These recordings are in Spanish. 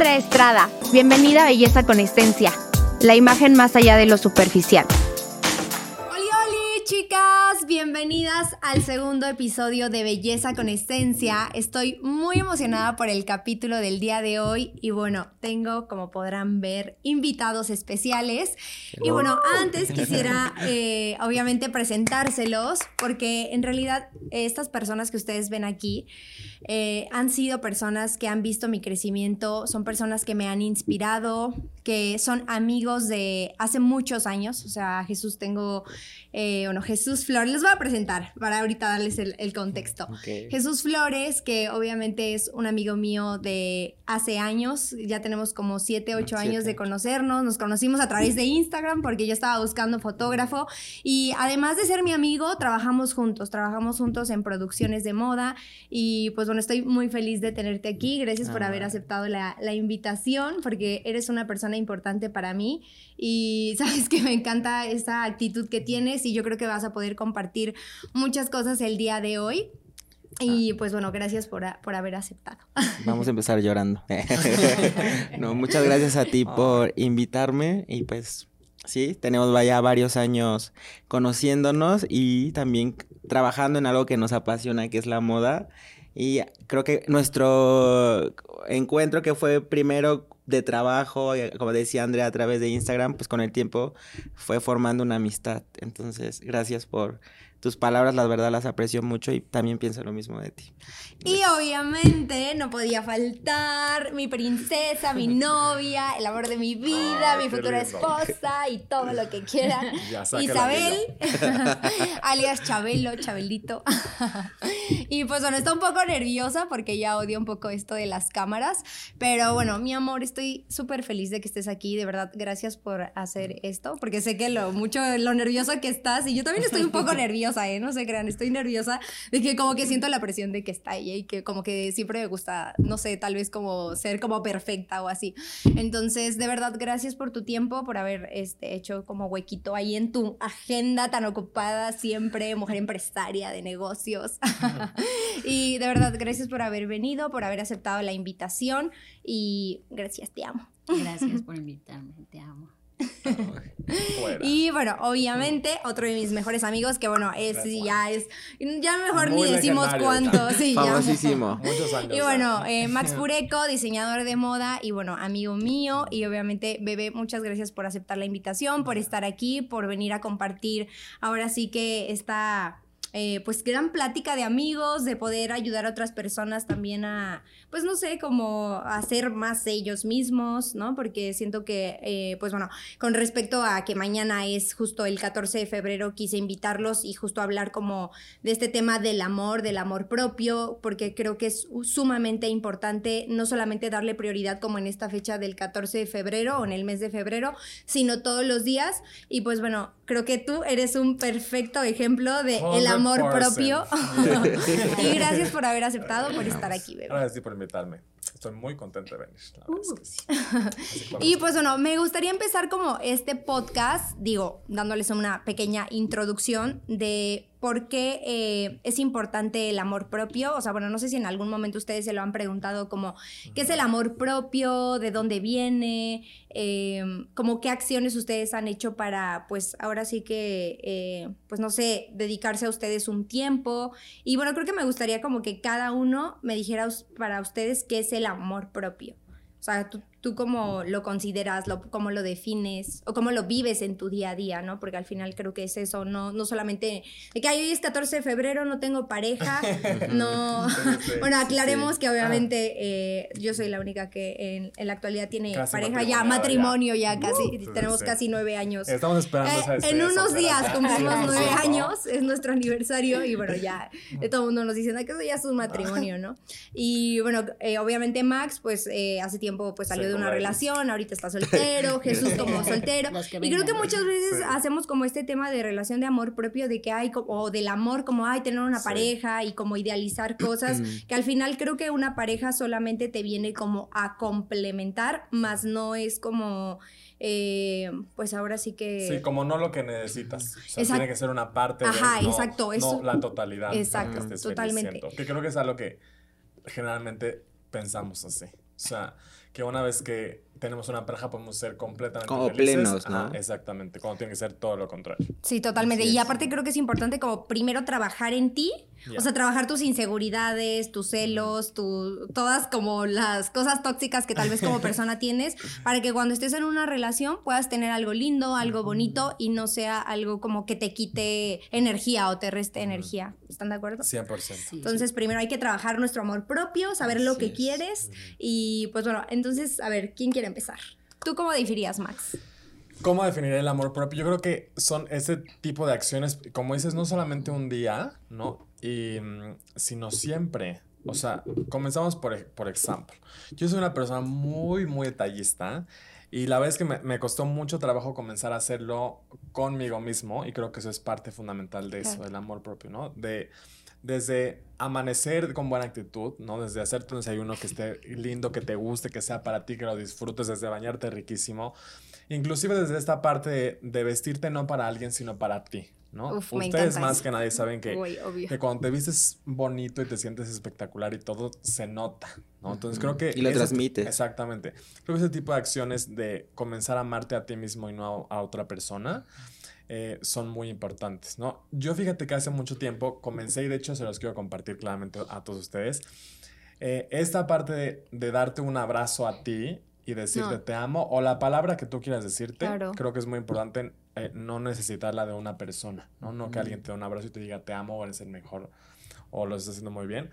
Andrea Estrada. Bienvenida a Belleza con Esencia, la imagen más allá de lo superficial. Bienvenidas al segundo episodio de Belleza con Esencia. Estoy muy emocionada por el capítulo del día de hoy y bueno, tengo, como podrán ver, invitados especiales. Y bueno, antes quisiera eh, obviamente presentárselos porque en realidad estas personas que ustedes ven aquí eh, han sido personas que han visto mi crecimiento, son personas que me han inspirado, que son amigos de hace muchos años. O sea, Jesús tengo, eh, bueno, Jesús Flores, les voy a presentar para ahorita darles el, contexto. Jesús Flores, que obviamente es un amigo mío de hace años, ya tenemos como 7, 8 años de conocernos, nos conocimos a través de Instagram porque yo estaba buscando fotógrafo y además de ser mi amigo, trabajamos juntos, trabajamos juntos en producciones de moda y pues bueno, estoy muy feliz de tenerte aquí. Gracias por haber ah. aceptado la, invitación, porque eres una persona importante para mí y sabes que me encanta esa actitud que tienes y yo creo que vas a poder compartir muchas cosas el día de hoy. Y ah. pues bueno, gracias por, por, haber aceptado. Vamos a empezar llorando. no, muchas gracias a ti por invitarme y pues sí, tenemos ya varios años conociéndonos y también trabajando en algo que nos apasiona, que es la moda. Y creo que nuestro encuentro que fue primero de trabajo, como decía Andrea a través de Instagram, pues con el tiempo fue formando una amistad. Entonces, gracias por tus palabras, la verdad las aprecio mucho y también pienso lo mismo de ti. Y obviamente no podía faltar mi princesa, mi novia, el amor de mi vida, mi futura esposa y todo lo que quieran. Isabel, alias Chabelo, Chabelito. y pues bueno, está un poco nerviosa porque ya odio un poco esto de las cámaras, pero bueno, mi amor, estoy súper feliz de que estés aquí, de verdad, gracias por hacer esto, porque sé que lo mucho, lo nervioso que estás y yo también estoy un poco nerviosa ¿eh? No se crean, estoy nerviosa de que como que siento la presión de que está ella y que como que siempre me gusta, no sé, tal vez como ser como perfecta o así. Entonces, de verdad, gracias por tu tiempo, por haber este, hecho como huequito ahí en tu agenda tan ocupada siempre, mujer empresaria de negocios. y de verdad, gracias por haber venido, por haber aceptado la invitación y gracias, te amo. Gracias por invitarme, te amo. Y bueno, obviamente, otro de mis mejores amigos, que bueno, es ya es, ya mejor ni decimos cuánto, sí, Famosísimo. Y bueno, eh, Max Pureco, diseñador de moda y bueno, amigo mío. Y obviamente, Bebé, muchas gracias por aceptar la invitación, por estar aquí, por venir a compartir ahora sí que esta eh, pues gran plática de amigos, de poder ayudar a otras personas también a, pues no sé, como a ser más ellos mismos, ¿no? Porque siento que, eh, pues bueno, con respecto a que mañana es justo el 14 de febrero, quise invitarlos y justo hablar como de este tema del amor, del amor propio, porque creo que es sumamente importante no solamente darle prioridad como en esta fecha del 14 de febrero o en el mes de febrero, sino todos los días. Y pues bueno, creo que tú eres un perfecto ejemplo de el amor amor propio. y gracias por haber aceptado, por estar aquí, bebé. Gracias por invitarme. Estoy muy contenta de venir. Uh. y pues bueno, me gustaría empezar como este podcast, digo, dándoles una pequeña introducción de por qué eh, es importante el amor propio. O sea, bueno, no sé si en algún momento ustedes se lo han preguntado como, ¿qué es el amor propio? ¿De dónde viene? Eh, como qué acciones ustedes han hecho para, pues ahora sí que, eh, pues no sé, dedicarse a ustedes un tiempo. Y bueno, creo que me gustaría como que cada uno me dijera para ustedes qué es el amor propio. O sea, tú, tú cómo lo consideras, lo, cómo lo defines o cómo lo vives en tu día a día, ¿no? Porque al final creo que es eso, no, no solamente de que hoy es 14 de febrero, no tengo pareja, no... bueno, aclaremos que obviamente eh, yo soy la única que en, la actualidad tiene pareja, ya matrimonio, ya, casi, tenemos casi nueve años. Estamos esperando. Eh, en unos días cumplimos nueve años, es nuestro aniversario y bueno, ya de todo el mundo nos dicen que eso ya es un matrimonio, ¿no? Y bueno, eh, obviamente Max, pues hace tiempo pues salió de una relación, ahorita está soltero, Jesús como soltero. Y creo que muchas veces hacemos como este tema de relación de amor propio, de que hay, o del amor, como hay tener una pareja y como idealizar cosas, que al final creo que una pareja solamente te viene como a complementar, más no es como... Eh, pues ahora sí que... Sí, como no lo que necesitas. O sea, tiene que ser una parte Ajá, exacto. No la totalidad. Exacto, totalmente. Que creo que es algo que generalmente pensamos así. O sea, que una vez que tenemos una pareja podemos ser completamente Como felices. plenos, ¿no? Ajá, exactamente, cuando tiene que ser todo lo contrario. Sí, totalmente. Y aparte creo que es importante como primero trabajar en ti, O sea, trabajar tus inseguridades, tus celos, tu, todas como las cosas tóxicas que tal vez como persona tienes, para que cuando estés en una relación puedas tener algo lindo, algo bonito y no sea algo como que te quite energía o te reste energía. ¿Están de acuerdo? 100%. Sí. Entonces, primero hay que trabajar nuestro amor propio, saber lo Así que es. quieres y pues bueno, entonces, a ver, ¿quién quiere empezar? ¿Tú cómo definirías, Max? ¿Cómo definir el amor propio? Yo creo que son ese tipo de acciones, como dices, no solamente un día, ¿no? Y, mm, sino siempre. O sea, comenzamos por, por ejemplo. Yo soy una persona muy, muy detallista y la verdad es que me, me costó mucho trabajo comenzar a hacerlo conmigo mismo y creo que eso es parte fundamental de eso, del amor propio, ¿no? De desde amanecer con buena actitud, ¿no? Desde hacerte un desayuno que esté lindo, que te guste, que sea para ti, que lo disfrutes, desde bañarte riquísimo. Inclusive desde esta parte de, de vestirte no para alguien, sino para ti, ¿no? Uf, Ustedes más que nadie saben que, obvio. que cuando te vistes bonito y te sientes espectacular y todo, se nota, ¿no? Entonces creo que... Y lo transmites. Exactamente. Creo que ese tipo de acciones de comenzar a amarte a ti mismo y no a, a otra persona eh, son muy importantes, ¿no? Yo fíjate que hace mucho tiempo comencé y de hecho se los quiero compartir claramente a todos ustedes. eh, esta parte de, de darte un abrazo a ti y decirte No. te amo o la palabra que tú quieras decirte, Claro. creo que es muy importante eh, no necesitarla de una persona, ¿no? No que alguien te dé un abrazo y te diga te amo o eres el mejor o lo estás haciendo muy bien,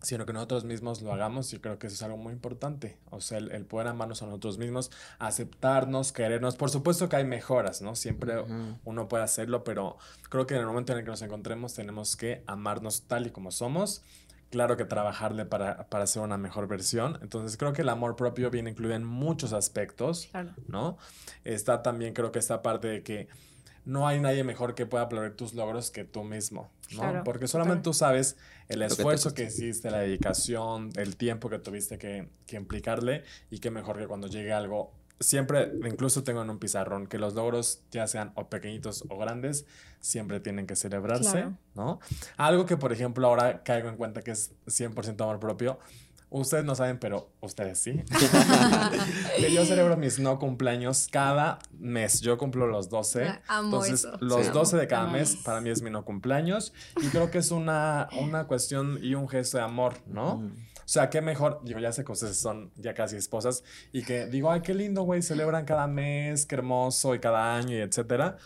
sino que nosotros mismos lo hagamos y creo que eso es algo muy importante. O sea, el, el poder amarnos a nosotros mismos, aceptarnos, querernos. Por supuesto que hay mejoras, ¿no? Siempre uno puede hacerlo, pero creo que en el momento en el que nos encontremos tenemos que amarnos tal y como somos. Claro que trabajarle para, para ser una mejor versión. Entonces creo que el amor propio viene incluido en muchos aspectos. Claro. ¿no? Está también creo que esta parte de que no hay nadie mejor que pueda aplaudir tus logros que tú mismo, ¿no? Claro, Porque solamente tú sabes el esfuerzo que hiciste, la dedicación, el tiempo que tuviste que, que implicarle y qué mejor que cuando llegue algo. Siempre, incluso tengo en un pizarrón, que los logros, ya sean o pequeñitos o grandes, siempre tienen que celebrarse, Claro. ¿no? Algo que, por ejemplo, ahora caigo en cuenta que es 100% amor propio. Ustedes no saben, pero ustedes sí. que yo celebro mis no cumpleaños cada mes. Yo cumplo los 12. Ah, amo Entonces, eso. los Sí. 12 de cada mes para mí es mi no cumpleaños. Y creo que es una, una cuestión y un gesto de amor, ¿no? Ujú. O sea, qué mejor, digo, ya sé que ustedes son ya casi esposas y que digo, ay, qué lindo, güey, celebran cada mes, qué hermoso y cada año y etcétera.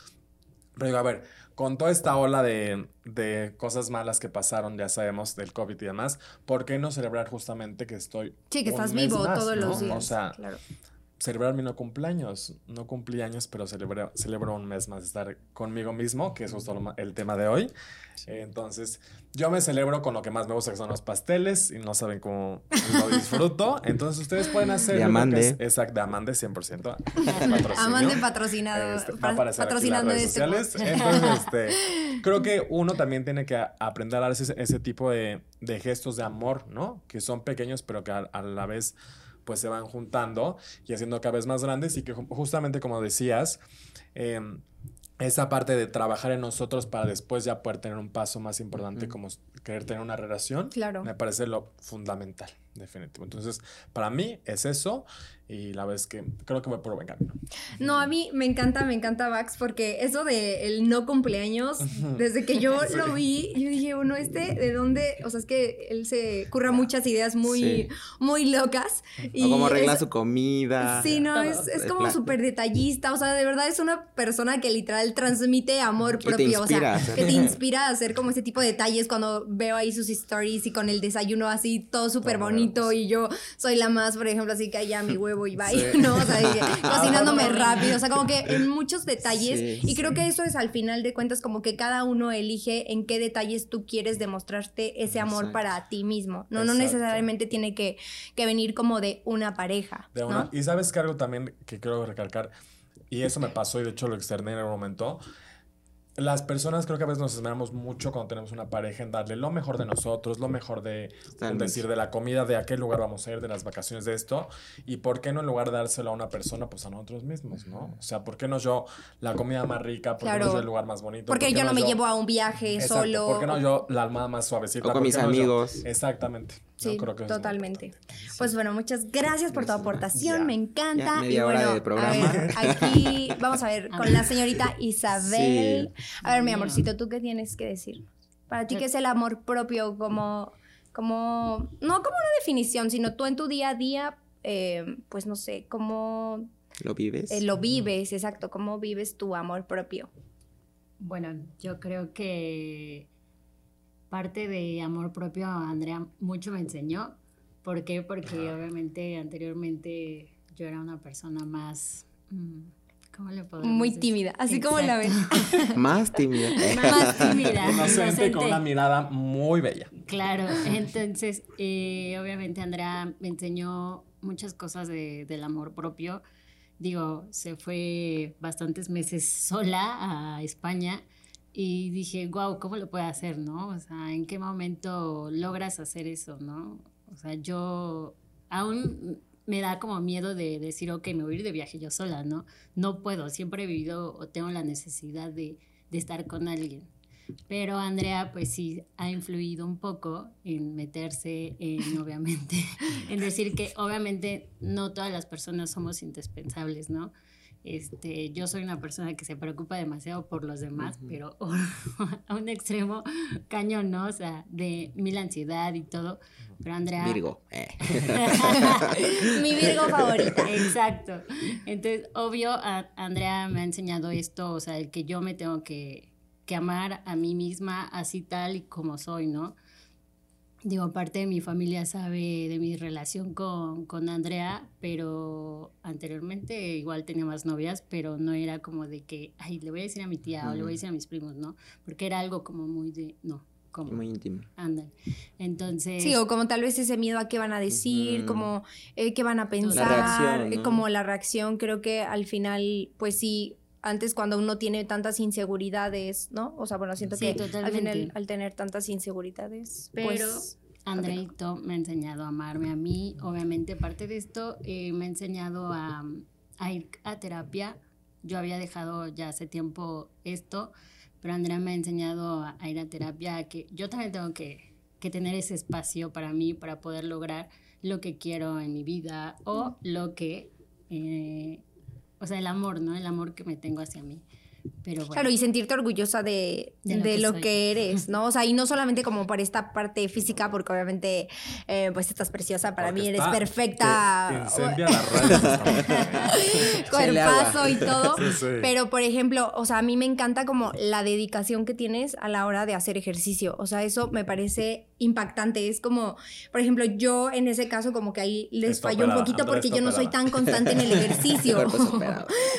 Pero digo, a ver, con toda esta ola de, de cosas malas que pasaron, ya sabemos, del COVID y demás, ¿por qué no celebrar justamente que estoy Sí, que estás vivo más, todos los días. O sea, claro. Celebrar mi no cumpleaños. No cumplí años, pero celebré, celebro un mes más de estar conmigo mismo, que es justo el tema de hoy. Entonces, yo me celebro con lo que más me gusta, que son los pasteles, y no saben cómo lo disfruto. Entonces, ustedes pueden hacer... Que Amande. Exacto, de Amande, 100%. patrocinio. Amande patrocinado, Este, va a pa- aparecer aquí en las patrocinando redes este sociales. Entonces, este, creo que uno también tiene que aprender a dar ese, ese tipo de, de gestos de amor, ¿no? Que son pequeños, pero que a, a la vez pues se van juntando y haciendo cada vez más grandes y que ju- justamente como decías, em, esa parte de trabajar en nosotros para después ya poder tener un paso más importante como querer tener una relación, Claro. me parece lo fundamental, definitivo. Entonces, para mí es eso y la verdad es que creo que voy por buen camino. No, a mí me encanta, me encanta Vax, porque eso de el no cumpleaños, desde que yo Sí. lo vi, yo dije, bueno, este, ¿de dónde? O sea, es que él se curra muchas ideas muy, Sí. muy locas. O cómo arregla es- su comida. Sí, no, es, es como súper detallista, o sea, de verdad es una persona que literal transmite amor Y te propio, o sea, que te inspira a hacer como ese tipo de detalles cuando veo ahí sus stories y con el desayuno así todo súper bonito y yo soy la más, por ejemplo, así que allá mi huevo y bye, Sí. ¿no? O sea, cocinándome rápido, o sea, como que en muchos detalles Sí, y creo que eso es al final de cuentas como que cada uno elige en qué detalles tú quieres demostrarte ese amor Exacto. para ti mismo, no, no necesariamente tiene que, que venir como de una pareja, De una- ¿no? Y sabes que algo también que quiero recalcar, y eso me pasó y de hecho lo externé en algún momento, las personas creo que a veces nos esmeramos mucho cuando tenemos una pareja en darle lo mejor de nosotros, lo mejor de, Totalmente. decir, de la comida, de a qué lugar vamos a ir, de las vacaciones, de esto. Y por qué no en lugar de dárselo a una persona, pues a nosotros mismos, ¿no? O sea, ¿por qué no yo la comida más rica? ¿Por qué Claro. no yo el lugar más bonito? Porque ¿Por qué yo no me llevo a un viaje Exacto, solo. ¿Por qué no yo la almohada más suavecita? O con ¿Por mis yo? amigos. Exactamente. Sí, creo que totalmente. Pues bueno, muchas gracias por tu aportación, Ya. me encanta. Ya, y media hora bueno, de programa. a ver, aquí vamos a ver con la señorita Isabel. A ver, mi Mío. amorcito, ¿tú qué tienes que decir? Para ti, ¿qué es el amor propio? Como, como, no como una definición, sino tú en tu día a día, eh, pues no sé, cómo ¿Lo vives? eh, lo vives, exacto, cómo vives tu amor propio. Bueno, yo creo que parte de amor propio Andrea mucho me enseñó. ¿Por qué? Porque obviamente anteriormente yo era una persona más... mm, ¿Cómo le Muy decir? tímida, así como la ven. Más tímida. Más tímida. Inocente con una mirada muy bella. Claro, entonces eh, obviamente Andrea me enseñó muchas cosas de- del amor propio. Digo, se fue bastantes meses sola a España y dije, wow, ¿cómo lo puede hacer, no? O sea, ¿en qué momento logras hacer eso, no? O sea, yo aún me da como miedo de decir, ok, me voy a ir de viaje yo sola, ¿no? No puedo, siempre he vivido o tengo la necesidad de, de estar con alguien. Pero Andrea, pues sí, ha influido un poco en meterse en, obviamente, en decir que obviamente no todas las personas somos indispensables, ¿no? Este, yo soy una persona que se preocupa demasiado por los demás, pero a un extremo cañón, ¿no? O sea, de mil ansiedad y todo. Pero Andrea... Virgo. eh. Mi Virgo favorita. Exacto. Entonces, obvio, a- Andrea me ha enseñado esto, o sea, el que yo me tengo que, que amar a mí misma así tal y como soy, ¿no? Digo, parte de mi familia sabe de mi relación con, con Andrea, pero anteriormente igual tenía más novias, pero no era como de que, ay, le voy a decir a mi tía o le voy a decir a mis primos, ¿no? Porque era algo como muy de, no, como, Muy íntimo. andan. Entonces... Sí, o como tal vez ese miedo a qué van a decir, como eh, qué van a pensar, reacción, eh, ¿no? como la reacción, creo que al final, pues sí, antes cuando uno tiene tantas inseguridades, ¿no? O sea, bueno, siento Sí, que al totalmente. final, al tener tantas inseguridades, Pero pues... Andreito me ha enseñado a amarme a mí. Obviamente, parte de esto eh, me ha enseñado a, a ir a terapia. Yo había dejado ya hace tiempo esto, pero Andrea me ha enseñado a, a ir a terapia, a que yo también tengo que, que tener ese espacio para mí, para poder lograr lo que quiero en mi vida o lo que, eh, o sea, el amor, ¿no? El amor que me tengo hacia mí. Pero bueno. Claro, y sentirte orgullosa de, De de lo lo, que eres, ¿no? O sea, y no solamente como por esta parte física, porque obviamente, eh, pues estás preciosa, para Porque mí eres perfecta. mujer. Échale cuerpazo agua. y todo. Sí, sí. Pero, por ejemplo, o sea, a mí me encanta como la dedicación que tienes a la hora de hacer ejercicio. O sea, eso me parece impactante. Es como, por ejemplo, yo en ese caso como que ahí les falló un poquito porque yo no soy tan constante en el ejercicio.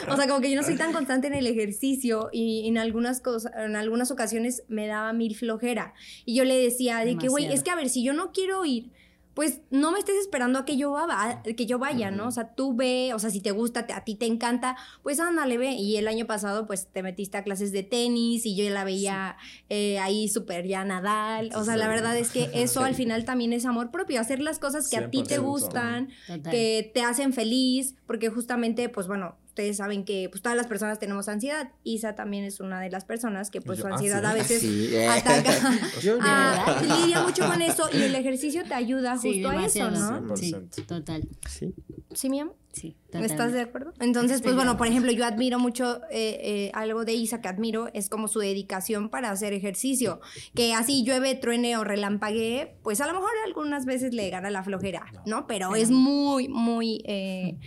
O sea, como que yo no soy tan constante en el ejercicio y en algunas cosas, en algunas ocasiones me daba mil flojera. Y yo le decía de que, güey, es que a ver, si yo no quiero ir, pues no me estés esperando a que yo, va, que yo vaya, ¿no? O sea, tú ve, o sea, si te gusta, te- a ti te encanta, pues ándale, ve. Y el año pasado, pues te metiste a clases de tenis y yo la veía eh, ahí súper ya Nadal. O sea, la verdad es que eso al final también es amor propio, hacer las cosas que a ti te 100%. gustan, Total. que te hacen feliz, porque justamente, pues bueno, ustedes saben que pues todas las personas tenemos ansiedad. Isa también es una de las personas que pues Yo- su ah, ansiedad ¿sí? a veces Sí, eh. ataca. Yo no. Ah, lidia mucho con eso y el ejercicio te ayuda Sí, justo a eso. ¿no? Sí, 100%. total. Sí. Sí, mi amor. Sí, ¿Estás totalmente. de acuerdo? Entonces, pues bueno, por ejemplo, yo admiro mucho eh, eh, algo de Isa que admiro, es como su dedicación para hacer ejercicio. Que así llueve, truene o relampaguee, pues a lo mejor algunas veces le gana la flojera, ¿no? Pero es muy, muy eh,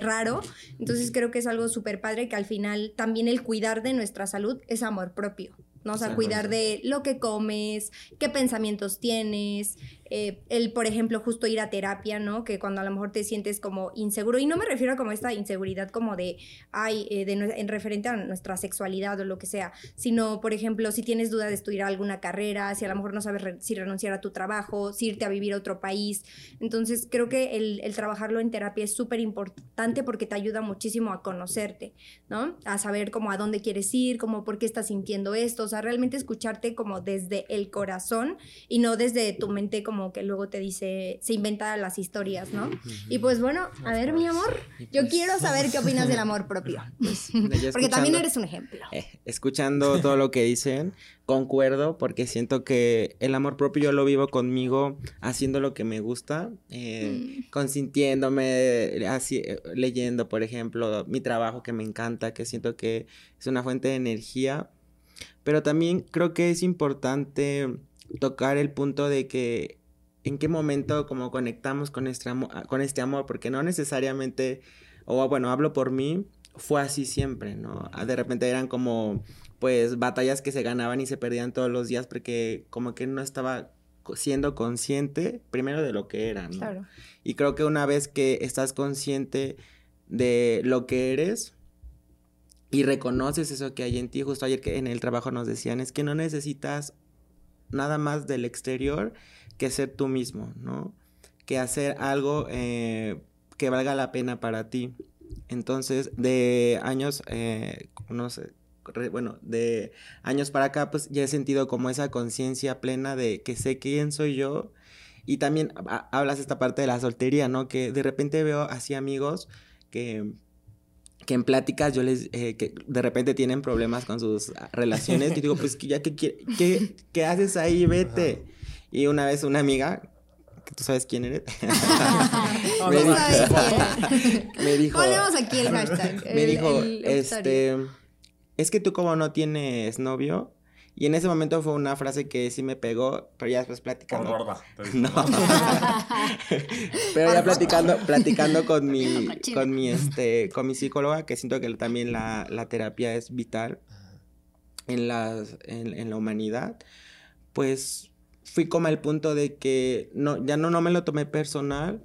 raro. Entonces creo que es algo súper padre que al final también el cuidar de nuestra salud es amor propio. ¿no? O sea, cuidar de lo que comes, qué pensamientos tienes, eh, el, por ejemplo, justo ir a terapia, ¿no? Que cuando a lo mejor te sientes como inseguro, y no me refiero a como esta inseguridad como de, ay, eh, de, en referente a nuestra sexualidad o lo que sea, sino, por ejemplo, si tienes duda de estudiar alguna carrera, si a lo mejor no sabes si renunciar a tu trabajo, si irte a vivir a otro país. Entonces, creo que el, el trabajarlo en terapia es súper importante porque te ayuda muchísimo a conocerte, ¿no? A saber cómo a dónde quieres ir, cómo por qué estás sintiendo esto, o sea, realmente escucharte como desde el corazón y no desde tu mente como que luego te dice, se inventa las historias, ¿no? Y pues bueno, a ver, mi amor, yo pues quiero saber qué opinas del amor propio. Porque también eres un ejemplo. Eh, escuchando todo lo que dicen, concuerdo porque siento que el amor propio yo lo vivo conmigo haciendo lo que me gusta, eh, mm. consintiéndome, así, eh, leyendo, por ejemplo, mi trabajo que me encanta, que siento que es una fuente de energía. Pero también creo que es importante tocar el punto de que en qué momento como conectamos con este amor, con este amor porque no necesariamente, o bueno, hablo por mí, fue así siempre, ¿no? De repente eran como pues batallas que se ganaban y se perdían todos los días porque como que no estaba siendo consciente primero de lo que era, ¿no? Claro. Y creo que una vez que estás consciente de lo que eres y reconoces eso que hay en ti, justo ayer que en el trabajo nos decían, es que no necesitas nada más del exterior que ser tú mismo, ¿no? Que hacer algo eh, que valga la pena para ti. Entonces, de años, eh, no sé, bueno, de años para acá, pues ya he sentido como esa conciencia plena de que sé quién soy yo. Y también hablas esta parte de la soltería, ¿no? Que de repente veo así amigos que, que en pláticas yo les, eh, que de repente tienen problemas con sus relaciones. Y digo, pues ya que, ¿qué, qué haces ahí? Vete. Y una vez una amiga tú sabes quién eres. me, dijo, me dijo. Ponemos aquí el hashtag. Me dijo, este es que tú como no tienes novio, y en ese momento fue una frase que sí me pegó, pero ya después platicando. Por gorda. No. pero ya platicando, platicando con mi, con mi, este, con mi psicóloga, que siento que también la, la terapia es vital en, las, en, en, la humanidad, pues fui como al punto de que no, ya no, no me lo tomé personal,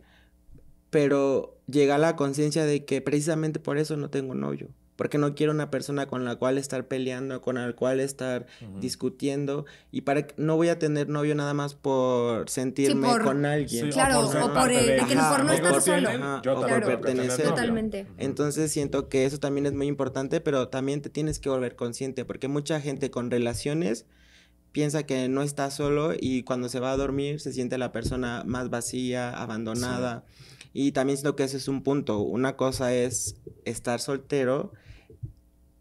pero llega a la conciencia de que precisamente por eso no tengo novio porque no quiero una persona con la cual estar peleando, con la cual estar discutiendo y para que no voy a tener novio nada más por sentirme con alguien. claro, o por, que no estar solo. o por pertenecer. Totalmente. Entonces siento que eso también es muy importante, pero también te tienes que volver consciente porque mucha gente con relaciones piensa que no está solo y cuando se va a dormir se siente la persona más vacía, abandonada. Y también siento que ese es un punto. Una cosa es estar soltero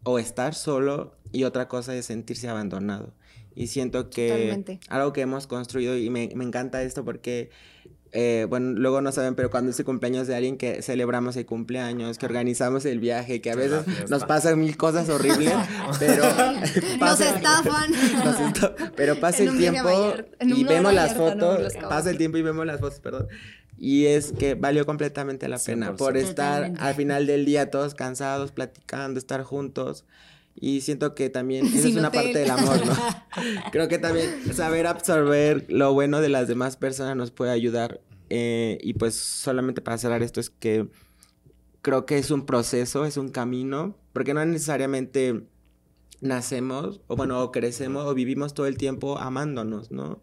o estar solo y otra cosa es sentirse abandonado. Y siento que algo que hemos construido y me, encanta esto porque, eh, bueno, luego no saben, pero cuando es el cumpleaños de alguien que celebramos el cumpleaños, que organizamos el viaje, que a veces nos pasan mil cosas horribles, pero... nos estafan. pero pasa el tiempo y vemos las fotos, pasa el tiempo y vemos las fotos, perdón. Y es que valió completamente la pena por estar al final del día todos cansados, platicando, estar juntos. Y siento que también esa es una parte del amor, ¿no? Creo que también saber absorber lo bueno de las demás personas nos puede ayudar. Eh, y pues solamente para cerrar esto es que creo que es un proceso, es un camino, porque no necesariamente nacemos, o bueno, o crecemos, o vivimos todo el tiempo amándonos, ¿no?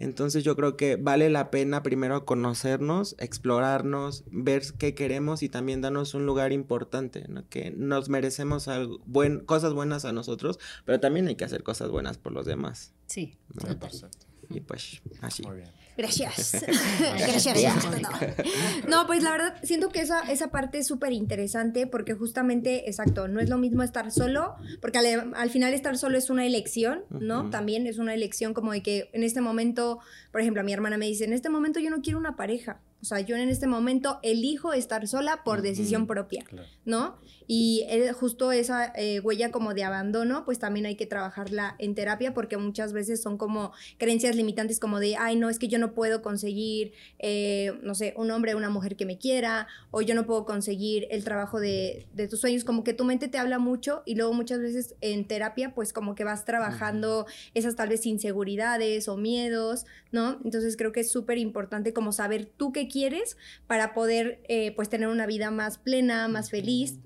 Entonces yo creo que vale la pena primero conocernos, explorarnos, ver qué queremos y también darnos un lugar importante, ¿no? que nos merecemos algo, buen, cosas buenas a nosotros, pero también hay que hacer cosas buenas por los demás. Sí, ¿no? Y pues así. Muy bien. Gracias. Gracias. No, pues la verdad, siento que esa, esa parte es súper interesante porque justamente, exacto, no es lo mismo estar solo, porque al, final estar solo es una elección, ¿no? También es una elección como de que en este momento, por ejemplo, a mi hermana me dice, en este momento yo no quiero una pareja. O sea, yo en este momento elijo estar sola por decisión propia, Claro. ¿no? Y eh, justo esa eh, huella como de abandono, pues también hay que trabajarla en terapia porque muchas veces son como creencias limitantes como de, ay, no, es que yo no puedo conseguir, eh, no sé, un hombre o una mujer que me quiera, o yo no puedo conseguir el trabajo de, de tus sueños, como que tu mente te habla mucho y luego muchas veces en terapia, pues como que vas trabajando esas tal vez inseguridades o miedos, ¿no? Entonces creo que es súper importante como saber tú qué quieres para poder eh, pues tener una vida más plena, más feliz.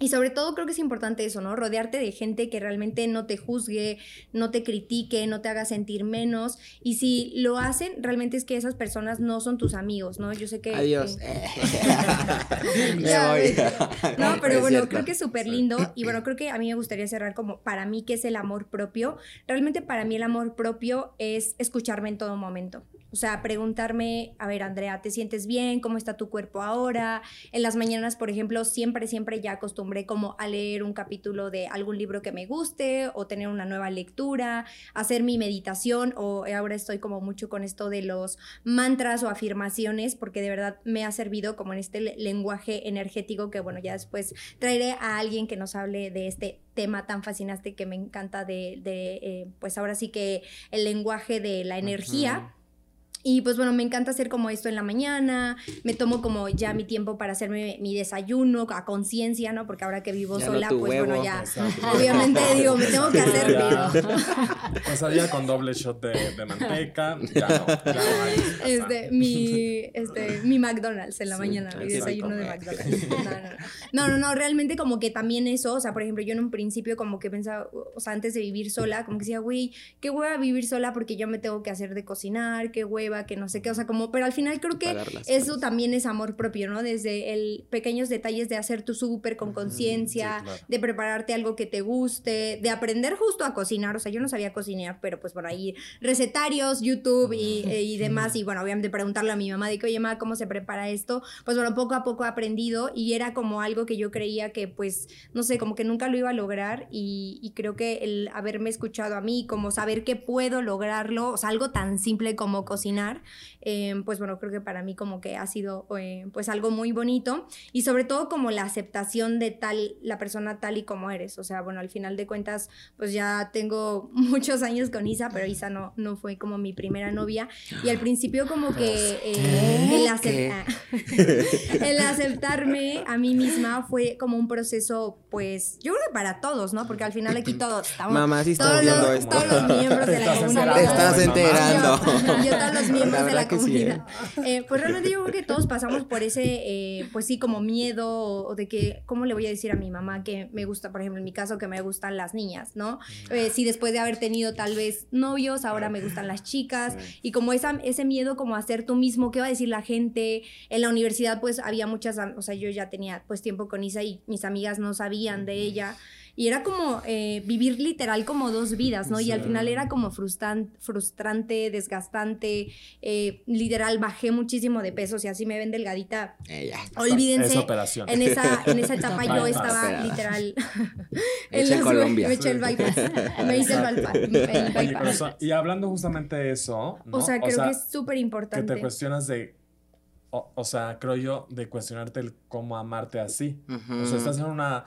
Y sobre todo creo que es importante eso, ¿no? Rodearte de gente que realmente no te juzgue, no te critique, no te haga sentir menos. Y si lo hacen, realmente es que esas personas no son tus amigos, ¿no? Yo sé que... Adiós. eh, Me Ya, voy. no, pero Es bueno, cierto. creo que es súper lindo y bueno, creo que a mí me gustaría cerrar como para mí qué es el amor propio. Realmente para mí el amor propio es escucharme en todo momento. O sea, preguntarme, a ver, Andrea, ¿te sientes bien? ¿Cómo está tu cuerpo ahora? En las mañanas, por ejemplo, siempre, siempre ya acostumbré como a leer un capítulo de algún libro que me guste o tener una nueva lectura, hacer mi meditación o ahora estoy como mucho con esto de los mantras o afirmaciones porque de verdad me ha servido como en este le- lenguaje energético que bueno, ya después traeré a alguien que nos hable de este tema tan fascinante que me encanta de, de, eh, pues ahora sí que el lenguaje de la energía. Y pues bueno, me encanta hacer como esto en la mañana, me tomo como ya mi tiempo para hacerme mi desayuno a conciencia, ¿no? Porque ahora que vivo Ya sola, pues bueno, ya Exacto. obviamente digo, me tengo que hacer Ya. pero- Quesadilla con doble shot de, de manteca. Ya no, ya no hay. este, mi, este, mi McDonald's en la Sí, mañana, mi desayuno de. McDonald's. No, no, no. no, no, no, realmente como que también eso, o sea, por ejemplo, yo en un principio como que pensaba, o sea, antes de vivir sola, como que decía, güey, qué hueva vivir sola porque yo me tengo que hacer de cocinar, qué hueva, que no sé qué, o sea, como, pero al final creo que eso cosas. también es amor propio, ¿no? Desde el pequeños detalles de hacer tu súper con conciencia, sí, claro. de prepararte algo que te guste, de aprender justo a cocinar, o sea, yo no sabía cocinar, pero pues por ahí recetarios, YouTube y, y demás, y bueno, obviamente preguntarle a mi mamá de que, oye, mamá, ¿cómo se prepara esto? Pues bueno, poco a poco he aprendido y era como algo que yo creía que pues, no sé, como que nunca lo iba a lograr y, y creo que el haberme escuchado a mí, como saber que puedo lograrlo, o sea, algo tan simple como cocinar, eh, pues bueno, creo que para mí como que ha sido eh, pues algo muy bonito y sobre todo como la aceptación de tal, la persona tal y como eres, o sea, bueno, al final de cuentas, pues ya tengo muchos años con Isa, pero Isa no, no fue como mi primera novia y al principio como que eh, el, acep- el aceptarme a mí misma fue como un proceso, pues yo creo que para todos, ¿no? Porque al final aquí todos estamos... Mamá, sí estás todos viendo los, esto. todos los miembros de la comunidad. Te estás enterando. Yo, yo todos los miembros La de la que sí, comunidad. Eh, pues realmente yo creo que todos pasamos por ese, eh, pues sí, como miedo o, de que, ¿cómo le voy a decir a mi mamá que me gusta, por ejemplo, en mi caso, que me gustan las niñas, ¿no? Eh, si después de haber tenido tal vez novios, ahora me gustan las chicas y como esa, ese miedo como a ser tú mismo, ¿qué va a decir la gente? En la universidad pues había muchas, o sea, yo ya tenía pues tiempo con Isa y mis amigas no sabían de ella. Y era como eh, vivir literal como dos vidas, ¿no? Y al final era como frustran- frustrante, desgastante. eh, literal, bajé muchísimo de peso. Si así me ven delgadita, Eh, ya. olvídense. Esa operación. En esa, en esa etapa yo estaba literal. En las- Colombia. Me eché el bypass. Me hice el bypass. el Oye, pero, bypass. y hablando justamente de eso, ¿no? O sea, creo que es súper que importante. te cuestionas de, o, o sea, creo yo, de cuestionarte el cómo amarte así. O sea, estás en una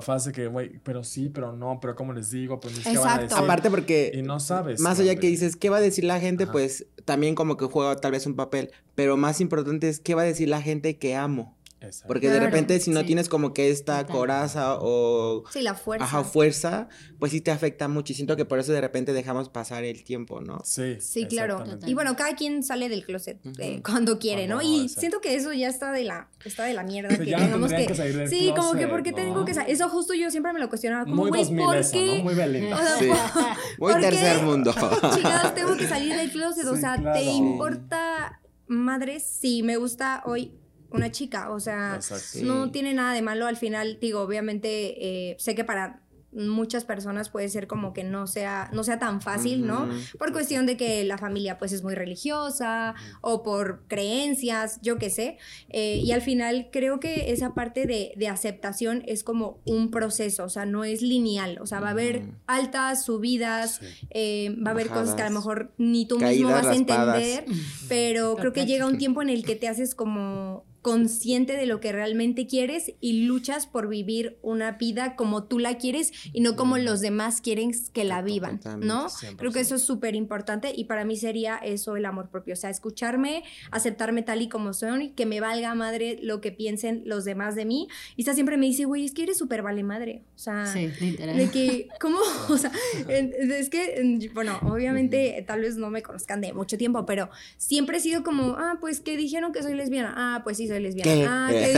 fase que, güey, pero sí, pero no, pero ¿cómo les digo? Pues, ¿qué van a Exacto. decir? Aparte porque y no sabes. más allá que dices, ¿qué va a decir la gente? Ajá. Pues también como que juega tal vez un papel. Pero más importante es, ¿qué va a decir la gente que amo? Exacto. Porque de Claro, repente si no sí. tienes como que esta Total. coraza o... Sí, la fuerza. Ajá, fuerza, pues sí te afecta mucho y siento que por eso de repente dejamos pasar el tiempo, ¿no? Sí. Sí, claro. Y bueno, cada quien sale del closet eh, Ujú. cuando quiere, ¿no? Y exacto. siento que eso ya está de la, está de la mierda. Sí, que ya tengamos que, que salir del sí, como que closet, ¿por qué ¿no? tengo que salir? Eso justo yo siempre me lo cuestionaba. Como, Muy güey, 2000 ¿por eso, qué? ¿no? Muy Belinda. O sea, Sí. Muy ¿por qué? tercer mundo. Chingados, tengo que salir del closet. o Sí, sea, claro. ¿te importa, madre, si me gusta hoy una chica? O sea, Exacto. No tiene nada de malo. Al final, digo, obviamente, eh, sé que para muchas personas puede ser como que no sea, no sea tan fácil, ¿no? Por cuestión de que la familia pues es muy religiosa o por creencias, yo qué sé. Eh, y al final creo que esa parte de, de, aceptación es como un proceso, o sea, no es lineal, o sea, va a haber altas, subidas, eh, va a haber cosas que a lo mejor ni tú mismo vas a entender, pero creo que llega un tiempo en el que te haces como consciente de lo que realmente quieres y luchas por vivir una vida como tú la quieres y no como los demás quieren que la vivan, ¿no? Creo que eso es súper importante y para mí sería eso el amor propio, o sea, escucharme, aceptarme tal y como soy, que me valga madre lo que piensen los demás de mí. Y está siempre me dice, güey, es que eres súper vale madre, o sea, sí, de que, ¿cómo? O sea, es que, bueno, obviamente tal vez no me conozcan de mucho tiempo, pero siempre he sido como, ah, pues que dijeron que soy lesbiana, ah, pues sí, soy lesbiana. Ah, ¿qué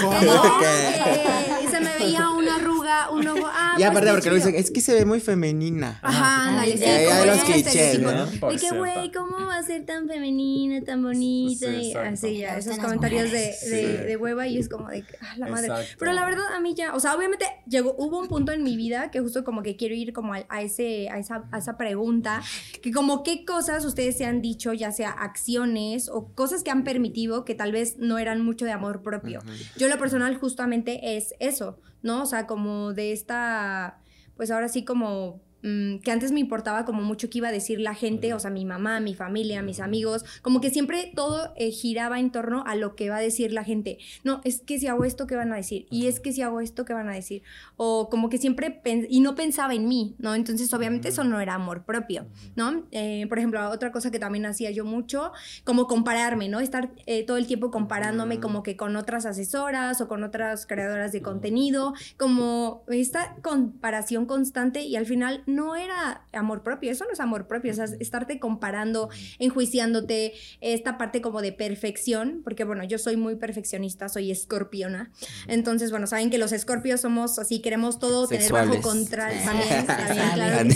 ¿Cómo? se me veía una arruga, un ojo. Ah, y aparte, pues porque lo dicen, es que se ve muy femenina. Ajá, ándale, sí. Hay los clichés, ¿no? De que, güey, ¿cómo va a ser tan femenina, tan bonita? y así ya, esos comentarios de, de, de, hueva y es como de, ah, la madre. Pero la verdad, a mí ya, o sea, obviamente llegó, hubo un punto en mi vida que justo como que quiero ir como a, a ese, a esa, a esa pregunta, que como qué cosas ustedes se han dicho, ya sea acciones o cosas que han permitido que tal vez no eran mucho de amor propio. Yo lo personal justamente es eso, ¿no? O sea, como de esta, pues ahora sí como Mm, que antes me importaba como mucho que iba a decir la gente, o sea, mi mamá, mi familia, mis amigos, como que siempre todo eh, giraba en torno a lo que va a decir la gente. No, es que si hago esto, ¿qué van a decir? Y es que si hago esto, ¿qué van a decir? O como que siempre, y no pensaba en mí, ¿no? Entonces, obviamente eso no era amor propio, ¿no? Eh, por ejemplo, otra cosa que también hacía yo mucho, como compararme, ¿no? Estar eh, todo el tiempo comparándome como que con otras asesoras o con otras creadoras de contenido, como esta comparación constante y al final no era amor propio, eso no es amor propio, o sea, estarte comparando, enjuiciándote, esta parte como de perfección, porque bueno, yo soy muy perfeccionista, soy escorpiona, entonces bueno, saben que los escorpios somos así, queremos todo tener bajo control, también, también, claro.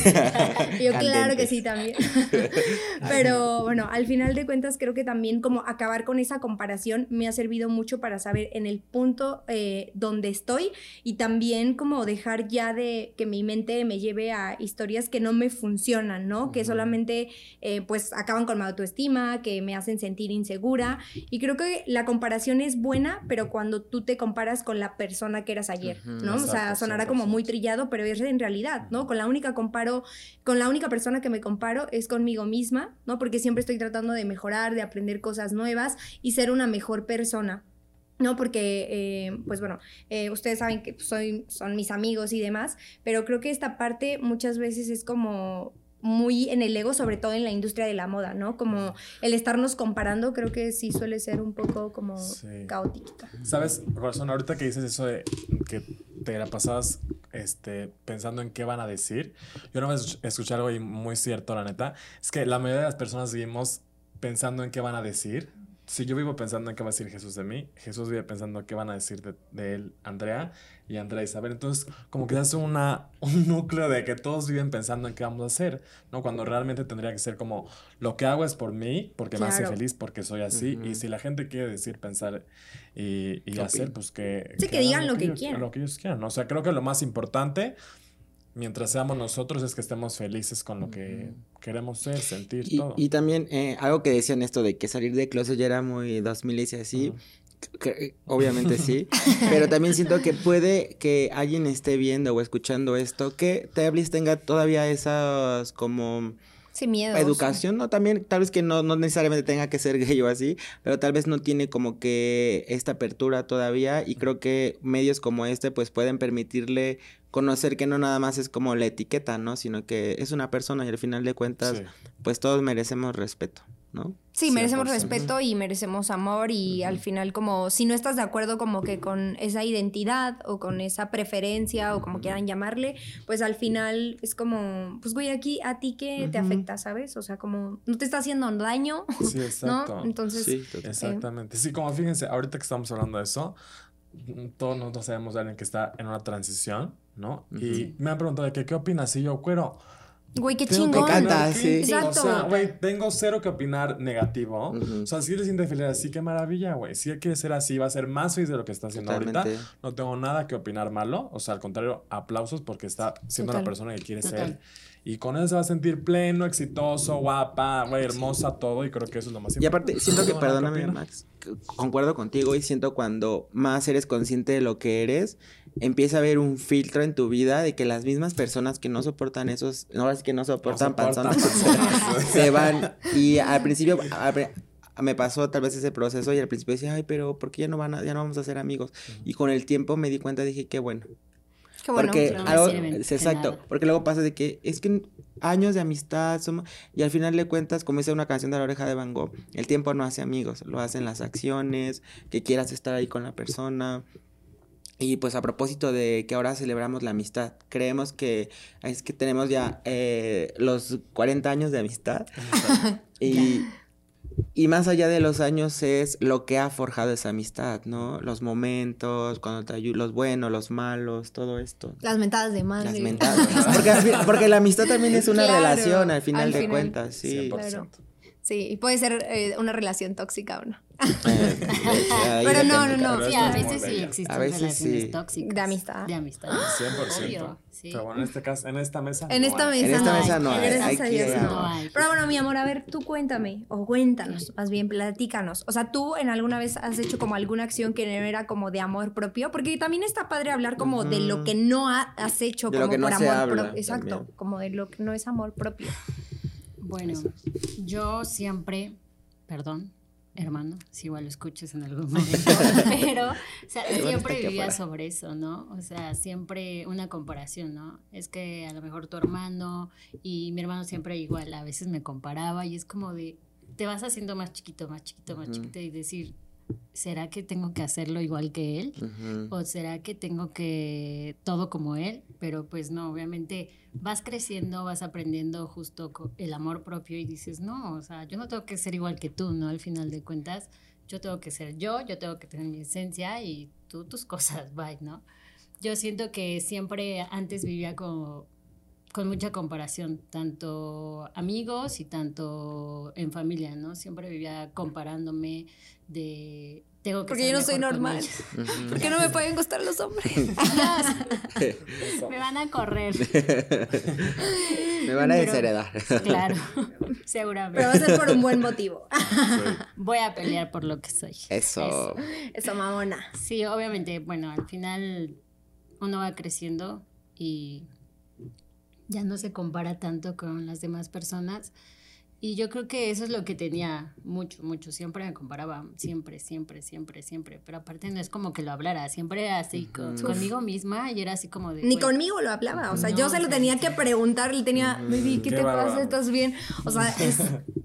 yo claro que sí también, pero bueno, al final de cuentas creo que también como acabar con esa comparación me ha servido mucho para saber en el punto eh, donde estoy y también como dejar ya de que mi mente me lleve a historias que no me funcionan, ¿no? Que solamente eh, pues acaban con mi autoestima, que me hacen sentir insegura. Y creo que la comparación es buena, pero cuando tú te comparas con la persona que eras ayer, ¿no? o sea, sonará como muy trillado, pero es en realidad, ¿no? Con la única comparo, con la única persona que me comparo es conmigo misma, ¿no? Porque siempre estoy tratando de mejorar, de aprender cosas nuevas y ser una mejor persona. ¿No? Porque, eh, pues bueno, eh, ustedes saben que soy, son mis amigos y demás, pero creo que esta parte muchas veces es como muy en el ego, sobre todo en la industria de la moda, ¿no? Como el estarnos comparando, creo que sí suele ser un poco como caótica. ¿Sabes, Corazón? Ahorita que dices eso de que te la pasabas este, pensando en qué van a decir, yo no me escuché algo muy cierto, la neta, es que la mayoría de las personas vivimos pensando en qué van a decir si yo vivo pensando en qué va a decir Jesús de mí, Jesús vive pensando en qué van a decir de, él Andrea y Andrea Isabel. Entonces, como que hace una, un núcleo de que todos viven pensando en qué vamos a hacer, ¿no? Cuando realmente tendría que ser como, lo que hago es por mí, porque me hace feliz, porque soy así. Y si la gente quiere decir, pensar y, y hacer, pues que... Sí, que, digan lo que, quieran. Lo que ellos quieran. O sea, creo que lo más importante mientras seamos nosotros es que estemos felices con lo que queremos ser, sentir, y, todo. Y también eh, algo que decían esto de que salir de closet ya era muy 2000 y así. Eh, obviamente sí, pero también siento que puede que alguien esté viendo o escuchando esto, que Tablis tenga todavía esas como sin miedo. Educación, ¿no? También, tal vez que no, no necesariamente tenga que ser gay o así, pero tal vez no tiene como que esta apertura todavía y creo que medios como este pues pueden permitirle conocer que no nada más es como la etiqueta, ¿no? Sino que es una persona y al final de cuentas pues todos merecemos respeto. ¿No? Sí, merecemos respeto y merecemos amor y al final como si no estás de acuerdo como que con esa identidad o con esa preferencia o como quieran llamarle, pues al final es como, pues güey, aquí a ti que te afecta, ¿sabes? O sea, como no te está haciendo daño, sí, exacto. ¿no? Entonces, sí, exactamente. Sí, como fíjense, ahorita que estamos hablando de eso, todos nosotros sabemos de alguien que está en una transición, ¿no? Y me han preguntado de que, qué opinas y yo, cuero Güey, qué chingón. Me encanta, sí. Exacto. O sea, güey, tengo cero que opinar negativo. O sea, si le siente feliz así, qué maravilla, güey. Si él quiere ser así, va a ser más feliz de lo que está haciendo ahorita. No tengo nada que opinar malo. O sea, al contrario, aplausos porque está siendo Total. la persona que quiere Total. ser. Y con eso se va a sentir pleno, exitoso, guapa, güey, hermosa, todo. Y creo que eso es lo más Y aparte, importante. siento No que, perdóname. Max, concuerdo contigo y siento cuando más eres consciente de lo que eres, empieza a haber un filtro en tu vida de que las mismas personas que no soportan esos, no sí que no soportan soportan panzonas, panzonas. se van. Y al principio a me pasó tal vez ese proceso y al principio decía, ay, pero ¿por qué ya no, van a- ya no vamos a ser amigos? Y con el tiempo me di cuenta, dije, qué bueno. Qué bueno. porque no algo, es exacto, nada. porque luego pasa de que es que años de amistad somos, y al final de cuentas, como dice una canción de la oreja de Van Gogh, el tiempo no hace amigos, lo hacen las acciones, que quieras estar ahí con la persona. Y pues a propósito de que ahora celebramos la amistad, creemos que es que tenemos ya eh, los 40 años de amistad y, y más allá de los años es lo que ha forjado esa amistad, ¿no? Los momentos, cuando te ayu- los buenos, los malos, todo esto. Las mentadas de madre. Las mentadas. Porque, porque la amistad también es una Claro, relación al final al de final. cuentas, sí. 100%. Claro. Sí, y puede ser eh, una relación tóxica o no. Eh, Pero no, no, no. Sí, a veces sí existen A veces relaciones sí. tóxicas. De amistad. De amistad. 100%. Obvio, sí. Pero bueno, en este caso, en esta mesa. En no esta hay. mesa En esta no mesa hay. no hay, Gracias hay a Dios no. No hay. Pero bueno, mi amor, a ver, tú cuéntame, o cuéntanos, más bien, platícanos. O sea, tú en alguna vez has hecho como alguna acción que no era como de amor propio, porque también está padre hablar como de lo que no ha- has hecho De lo como que no por se amor propio. Exacto, también. como de lo que no es amor propio. Bueno, yo siempre, perdón, hermano, si igual lo escuches en algún momento, pero o sea, siempre vivía sobre eso, ¿no? O sea, siempre una comparación, ¿no? Es que a lo mejor tu hermano y mi hermano siempre igual, a veces me comparaba y es como de, te vas haciendo más chiquito, más chiquito, más chiquito y decir, ¿será que tengo que hacerlo igual que él? ¿O será que tengo que todo como él? Pero pues no, obviamente vas creciendo, vas aprendiendo justo el amor propio y dices, no, o sea, yo no tengo que ser igual que tú, ¿no? Al final de cuentas, yo tengo que ser yo, yo tengo que tener mi esencia y tú tus cosas, bye, ¿no? Yo siento que siempre antes vivía como con mucha comparación, tanto amigos y tanto en familia, ¿no? Siempre vivía comparándome de... Tengo que Porque yo no soy normal. ellos. Ujú. ¿Por qué no me pueden gustar los hombres? Me van a correr. Me van a Pero- desheredar. Claro, Pero va seguramente. a ser por un buen motivo. Voy a pelear por lo que soy. Eso. Eso, mamona. Sí, obviamente, bueno, al final uno va creciendo y ya no se compara tanto con las demás personas. Y yo creo que eso es lo que tenía mucho, mucho. Siempre me comparaba, siempre, siempre, siempre, siempre. Pero aparte no es como que lo hablara, siempre era así con- conmigo misma y era así como de... Ni conmigo lo hablaba, o sea, No, yo se lo tenía que preguntar, le tenía, baby, ¿qué, Qué te pasa? ¿Estás bien? O sea, es,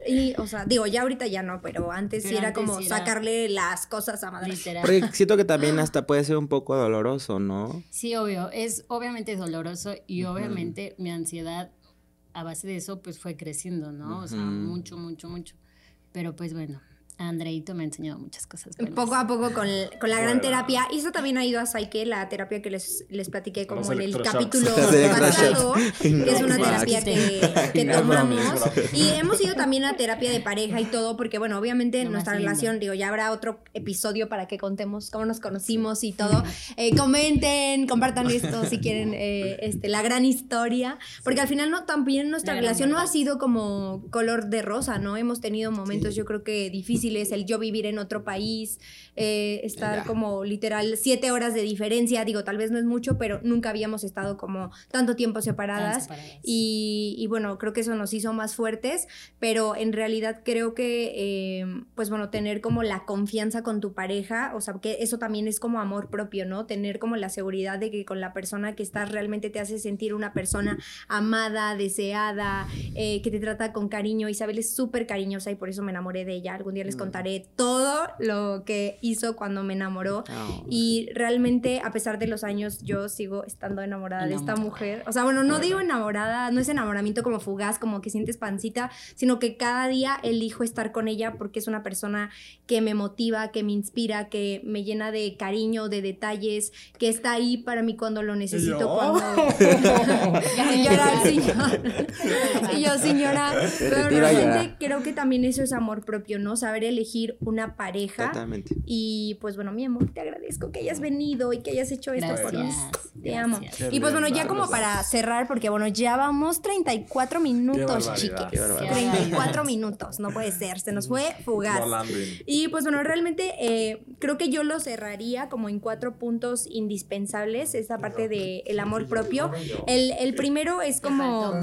y, o sea, digo, ya ahorita ya no, pero antes sí era antes como era- sacarle las cosas a madre. Literal. Porque siento que también hasta puede ser un poco doloroso, ¿no? Sí, obvio, es obviamente doloroso y obviamente mi ansiedad a base de eso pues fue creciendo, ¿no? O sea, mucho, mucho, mucho. Pero pues bueno, Andreito me ha enseñado muchas cosas. buenas. Poco a poco con, con la gran Bueno. terapia. Y eso también ha ido a Psyche, la terapia que les, les platiqué como en el capítulo pasado, que es una No, terapia que, que tomamos. Y hemos ido también a terapia de pareja y todo, porque bueno, obviamente Lo nuestra lindo. relación, digo, ya habrá otro episodio para que contemos cómo nos conocimos y todo. Eh, comenten, compartan esto si quieren eh, este, la gran historia, porque al final no también nuestra La relación no ha sido como color de rosa, ¿no? Hemos tenido momentos yo creo que difíciles, el yo vivir en otro país, eh, estar Ya. como literal siete horas de diferencia, digo, tal vez no es mucho, pero nunca habíamos estado como tanto tiempo separadas. separadas. Y, y bueno, creo que eso nos hizo más fuertes, pero en realidad creo que, eh, pues bueno, tener como la confianza con tu pareja, o sea, que eso también es como amor propio, ¿no? Tener como la seguridad de que con la persona que estás realmente te hace sentir una persona amada, deseada, eh, que te trata con cariño. Isabel es súper cariñosa y por eso me enamoré de ella. Algún día les les contaré todo lo que hizo cuando me enamoró. Oh. Y realmente, a pesar de los años, yo sigo estando enamorada de esta mujer. O sea, bueno, no digo enamorada, no es enamoramiento como fugaz, como que sientes pancita, sino que cada día elijo estar con ella porque es una persona que me motiva, que me inspira, que me llena de cariño, de detalles, que está ahí para mí cuando lo necesito, yo? cuando... Señora, el señor. y yo, señora, pero realmente creo que también eso es amor propio, ¿no? Saber elegir una pareja. Totalmente. Y pues bueno, mi amor, te agradezco que hayas venido y que hayas hecho esto por mí. Gracias. Te amo. gracias. Y pues bueno, ya como gracias. para cerrar, porque bueno, ya vamos 34 minutos, barbaridad. 34 minutos, no puede ser, se nos fue fugaz. Volando y- pues bueno, realmente eh, creo que yo lo cerraría como en cuatro puntos indispensables, esa parte del el amor propio. El, el primero es como...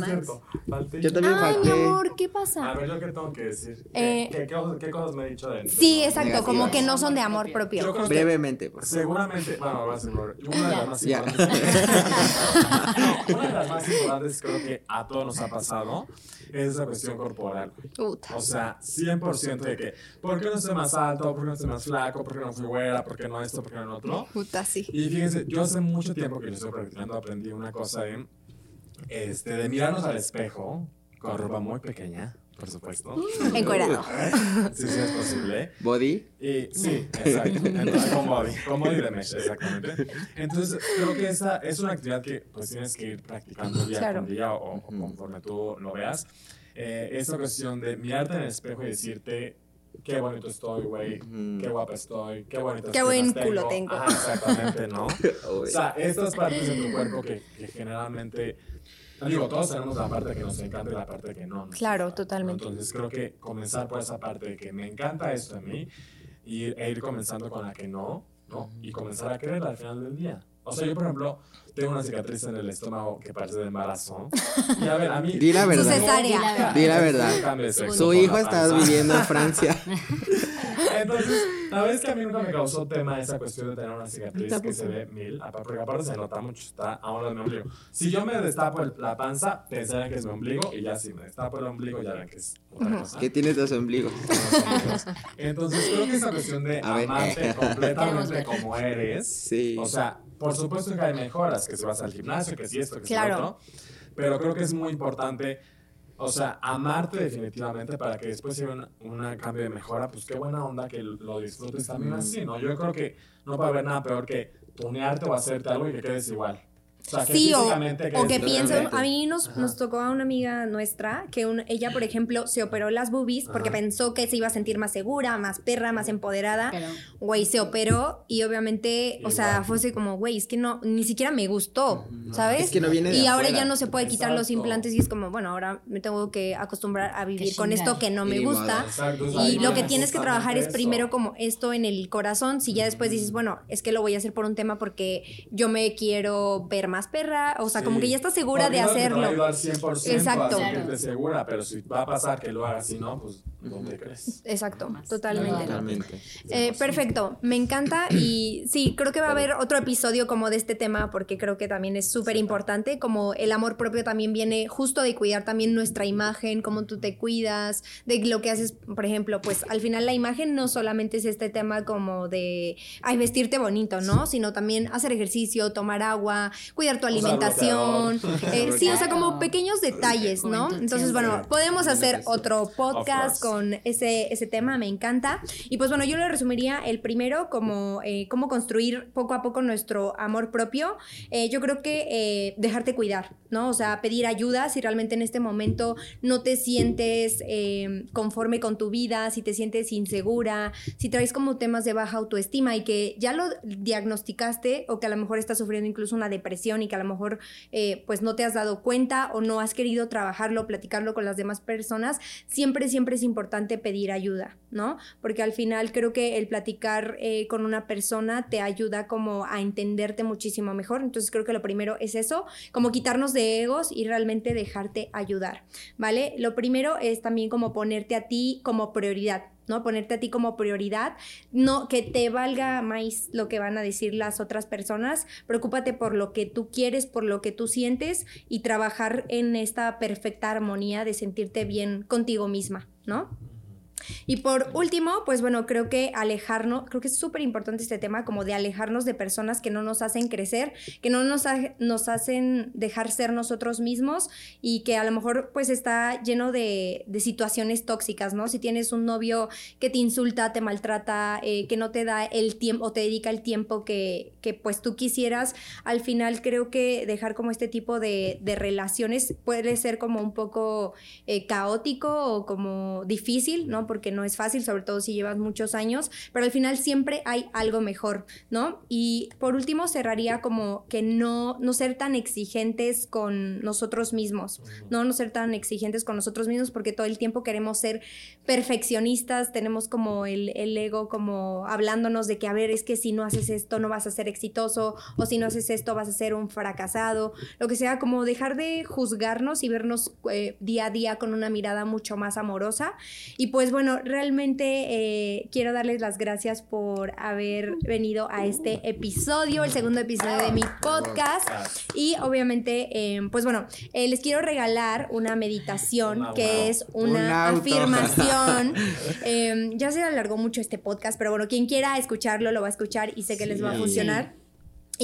faltó Yo yo. también Ay, mi amor, ¿qué A pasa? ver, ¿yo qué tengo que decir? Eh, ¿Qué, qué, qué cosas- me he dicho de Sí, exacto, Negativas. como que no son de amor Yo propio. creo que Brevemente, por favor. Seguramente, bueno, va a ser una de las más Ya. importantes. No, una de las más importantes creo que a todos nos ha pasado es esa cuestión corporal. Puta. O sea, 100% de que, ¿por qué no estoy más alto? ¿Por qué no estoy más flaco? ¿Por qué no fui güera? ¿Por qué no esto? ¿Por qué no otro? Puta, sí. Y fíjense, yo hace mucho tiempo que lo estoy practicando, aprendí una cosa de, este, de mirarnos al espejo con ropa muy pequeña, por supuesto. Encuerado. Sí, sí, es posible. Body. Y, sí, exacto. Entonces, con body, con body de mesh, exactamente. Entonces, creo que esa es una actividad que pues tienes que ir practicando día Claro. con día o, o conforme tú lo veas. Eh, esa cuestión de mirarte en el espejo y decirte qué bonito estoy, güey, qué guapa estoy, qué bonitas Qué buen culo tengo. Ajá, exactamente, ¿no? O sea, estas partes de tu cuerpo que, que generalmente, digo, todos tenemos la parte que nos encanta y la parte que no. nos Claro, gusta, ¿no? totalmente. Entonces creo que comenzar por esa parte de que me encanta esto en mí y, e ir comenzando con la que no, ¿no? Y comenzar a quererla al final del día. O sea, yo, por ejemplo, tengo una cicatriz en el estómago que parece de embarazo. Y a ver, a mí... Di la verdad. cesárea. Di la verdad. Su hijo está viviendo en Francia. Entonces, la es que a mí nunca me causó tema esa cuestión de tener una cicatriz que se ve mil, porque aparte se nota mucho, está a un lado de mi ombligo. Si yo me destapo el- la panza, pensarán que es mi ombligo, y ya si me destapo el ombligo, ya ven que es otra cosa. ¿Qué tienes de su ombligo? Entonces, creo que esa cuestión de amarte Queremos completamente como eres, Sí. o sea, por supuesto que hay mejoras, que si vas al gimnasio, que si esto, que si Claro. lo otro, pero creo que es muy importante, o sea, amarte definitivamente para que después haya un cambio de mejora, pues qué buena onda que lo disfrutes también así, ¿no? Yo creo que no puede haber nada peor que tunearte o hacerte algo y que quedes igual. O sea, que Sí, o, o que pienso, diferente. a mí nos, nos tocó a una amiga nuestra que un- ella, por ejemplo, se operó las boobies porque pensó que se iba a sentir más segura, más perra, más empoderada. Pero Güey, se operó y obviamente, o sea, Igual. fue así como, güey, es que no, ni siquiera me gustó, ¿sabes? Es que no viene de y ahora afuera. ya no se puede quitar los implantes y es como, bueno, ahora me tengo que acostumbrar a vivir con esto que no me Y gusta. Exacto, o sea, Y lo que es tienes que trabajar es primero como esto en el corazón, si ya después dices, bueno, es que lo voy a hacer por un tema porque yo me quiero ver más perra, o sea, como que ya estás segura de no te va a hacerlo. ayudar 100% Exacto. segura, pero si va a pasar que lo hagas no, pues ¿dónde crees? Exacto, Más. totalmente. Totalmente. Eh, perfecto, me encanta y sí, creo que va a haber otro episodio como de este tema porque creo que también es súper importante, como el amor propio también viene justo de cuidar también nuestra imagen, cómo tú te cuidas, de lo que haces, por ejemplo, pues al final la imagen no solamente es este tema como de, ay, vestirte bonito, ¿no? Sino también hacer ejercicio, tomar agua, cuidar tu alimentación, eh, sí, o sea, como pequeños detalles, ¿no? Entonces, bueno, podemos hacer otro podcast con ese, ese tema, me encanta. Y pues bueno, yo le resumiría el primero como eh, cómo construir poco a poco nuestro amor propio. Eh, yo creo que eh, dejarte cuidar, ¿no? O sea, pedir ayuda si realmente en este momento no te sientes eh, conforme con tu vida, si te sientes insegura, si traes como temas de baja autoestima y que ya lo diagnosticaste o que a lo mejor estás sufriendo incluso una depresión y que a lo mejor eh, pues no te has dado cuenta o no has querido trabajarlo, platicarlo con las demás personas, siempre, siempre es importante pedir ayuda, ¿no? Porque al final creo que el platicar eh, con una persona te ayuda como a entenderte muchísimo mejor. Entonces creo que lo primero es eso, como quitarnos de egos y realmente dejarte ayudar, ¿vale? Lo primero es también como ponerte a ti como prioridad. ¿No? Ponerte a ti como prioridad, no que te valga más lo que van a decir las otras personas, preocúpate por lo que tú quieres, por lo que tú sientes y trabajar en esta perfecta armonía de sentirte bien contigo misma, ¿no? Y por último, pues bueno, creo que alejarnos, creo que es súper importante este tema, como de alejarnos de personas que no nos hacen crecer, que no nos, ha- nos hacen dejar ser nosotros mismos y que a lo mejor pues está lleno de, de situaciones tóxicas, ¿no? Si tienes un novio que te insulta, te maltrata, eh, que no te da el tiempo o te dedica el tiempo que, que pues tú quisieras, al final creo que dejar como este tipo de, de relaciones puede ser como un poco eh, caótico o como difícil, ¿no? Porque no es fácil, sobre todo si llevas muchos años, pero al final siempre hay algo mejor, ¿no? Y por último cerraría como que no, no ser tan exigentes con nosotros mismos, ¿no? No ser tan exigentes con nosotros mismos porque todo el tiempo queremos ser perfeccionistas, tenemos como el, el ego como hablándonos de que, a ver, es que si no haces esto no vas a ser exitoso o si no haces esto vas a ser un fracasado, lo que sea, como dejar de juzgarnos y vernos eh, día a día con una mirada mucho más amorosa. Y pues bueno, realmente eh, quiero darles las gracias por haber venido a este episodio, el segundo episodio de mi podcast. Y obviamente, eh, pues bueno, eh, les quiero regalar una meditación que wow. es una Un afirmación. Eh, ya se alargó mucho este podcast, pero bueno, quien quiera escucharlo lo va a escuchar y sé que les va a Sí. funcionar.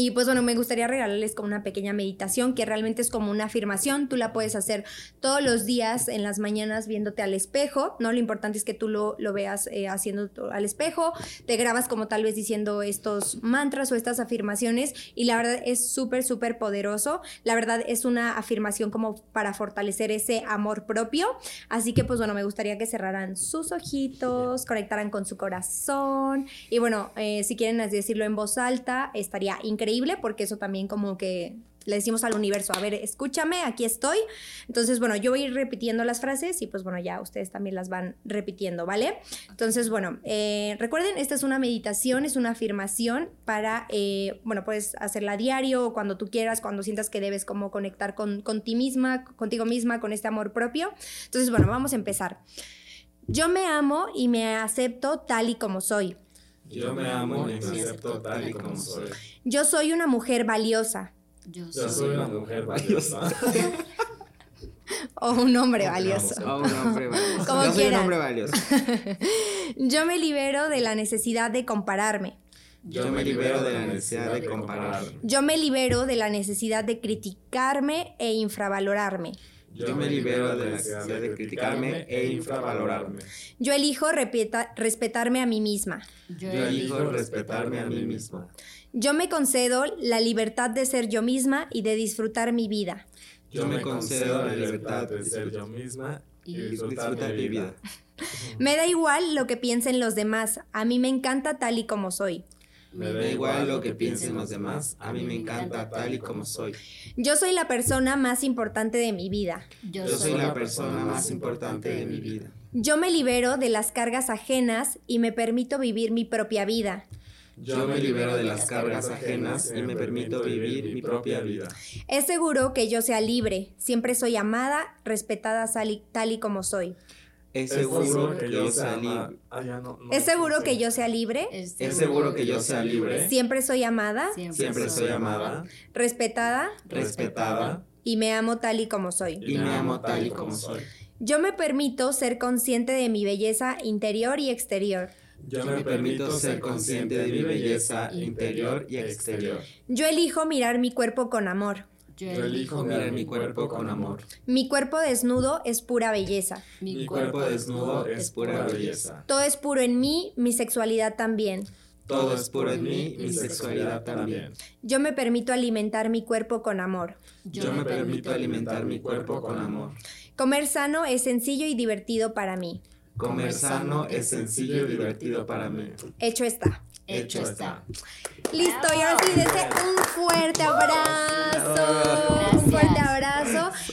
Y pues bueno, me gustaría regalarles como una pequeña meditación que realmente es como una afirmación. Tú la puedes hacer todos los días en las mañanas viéndote al espejo, ¿no? Lo importante es que tú lo, lo veas eh, haciendo al espejo, te grabas como tal vez diciendo estos mantras o estas afirmaciones y la verdad es súper, súper poderoso. La verdad es una afirmación como para fortalecer ese amor propio. Así que pues bueno, me gustaría que cerraran sus ojitos, conectaran con su corazón y bueno, eh, si quieren decirlo en voz alta, estaría increíble porque eso también como que le decimos al universo, a ver, escúchame, aquí estoy. Entonces, bueno, yo voy repitiendo las frases y pues bueno, ya ustedes también las van repitiendo, ¿vale? Entonces, bueno, eh, recuerden, esta es una meditación, es una afirmación para, eh, bueno, puedes hacerla a diario o cuando tú quieras, cuando sientas que debes como conectar con, con ti misma, contigo misma, con este amor propio. Entonces, bueno, vamos a empezar. Yo me amo y me acepto tal y como soy. Yo me amo y me acepto tal y como soy. Yo soy una mujer valiosa Yo Yo soy, una mujer valiosa. o un hombre valioso. Oh, un hombre valioso. Como Yo soy un hombre valioso. Yo me libero de la necesidad de compararme. Yo me libero de la necesidad de compararme. Yo me libero de la necesidad de criticarme e infravalorarme. Yo me libero de la necesidad de criticarme e infravalorarme. Yo elijo repeta- respetarme a mí misma. yo elijo respetarme a mí mismo. Yo me concedo la libertad de ser yo misma y de disfrutar mi vida. Yo me concedo la libertad de ser yo misma y disfrutar mi vida. Me da igual lo que piensen los demás. A mí me encanta tal y como soy. Me da igual lo que piensen los demás. A mí me encanta tal y como soy. Yo soy la persona más importante de mi vida. Yo, Yo soy la persona más importante de mi vida. Yo me libero de las cargas ajenas y me permito vivir mi propia vida. Yo me libero de las cargas ajenas y me permito vivir mi propia vida. Es seguro que yo sea libre. Siempre soy amada, respetada tal y como soy. Es seguro que yo sea libre. Es seguro que yo sea libre. Es Es seguro que yo sea libre. Siempre soy amada, Siempre soy amada, respetada respetada y me amo tal y como soy. y me amo tal y como soy. Yo me permito ser consciente de mi belleza interior y exterior. Yo me permito ser consciente de mi belleza interior y exterior. Yo elijo mirar mi cuerpo con amor. Yo elijo mirar mi cuerpo con amor. Mi cuerpo desnudo es pura belleza. Mi cuerpo desnudo es pura belleza. Todo es puro en mí, mi sexualidad también. Todo es puro en mí, mi sexualidad también. Yo me permito alimentar mi cuerpo con amor. Yo me permito alimentar mi cuerpo con amor. Comer sano es sencillo y divertido para mí. Comer sano es sencillo y divertido para mí. Hecho está. Hecho está. Listo, y ahora sí, un fuerte abrazo. Un fuerte abrazo.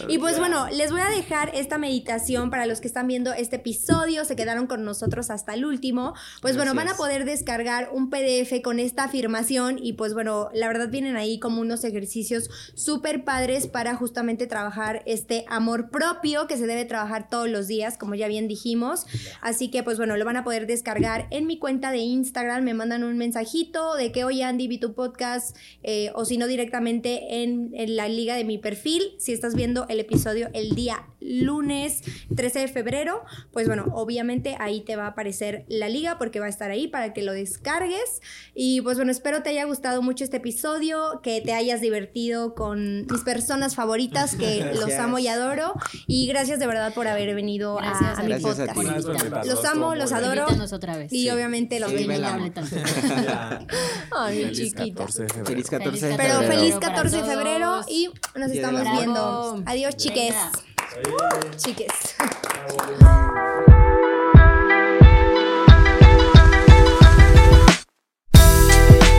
Y pues bueno, les voy a dejar esta meditación para los que están viendo este episodio, se quedaron con nosotros hasta el último. Pues bueno, van a poder descargar un PDF con esta afirmación y pues bueno, la verdad vienen ahí como unos ejercicios súper padres para justamente trabajar este amor propio que se debe trabajar todos los días, como ya bien dijimos. Así que pues bueno, lo van a poder descargar en mi cuenta de Instagram, me mandan un mensajito de que oye Andy vi tu podcast eh, o si no directamente en, en la liga de mi perfil, si estás viendo el episodio el día lunes 13 de febrero, pues bueno, obviamente ahí te va a aparecer la liga porque va a estar ahí para que lo descargues. Y pues bueno, espero te haya gustado mucho este episodio, que te hayas divertido con mis personas favoritas que los amo y adoro. Y gracias de verdad por haber venido a- Gracias a, a mi a podcast. ti. Los amo, los adoro. Otra vez. Y Sí. obviamente los Sí. Ay, mi Feliz chiquita. 14 de febrero. Feliz 14 de Feliz Pero febrero. feliz Para 14 de febrero y nos estamos viendo. Adiós, chiques. Venga. Chiques.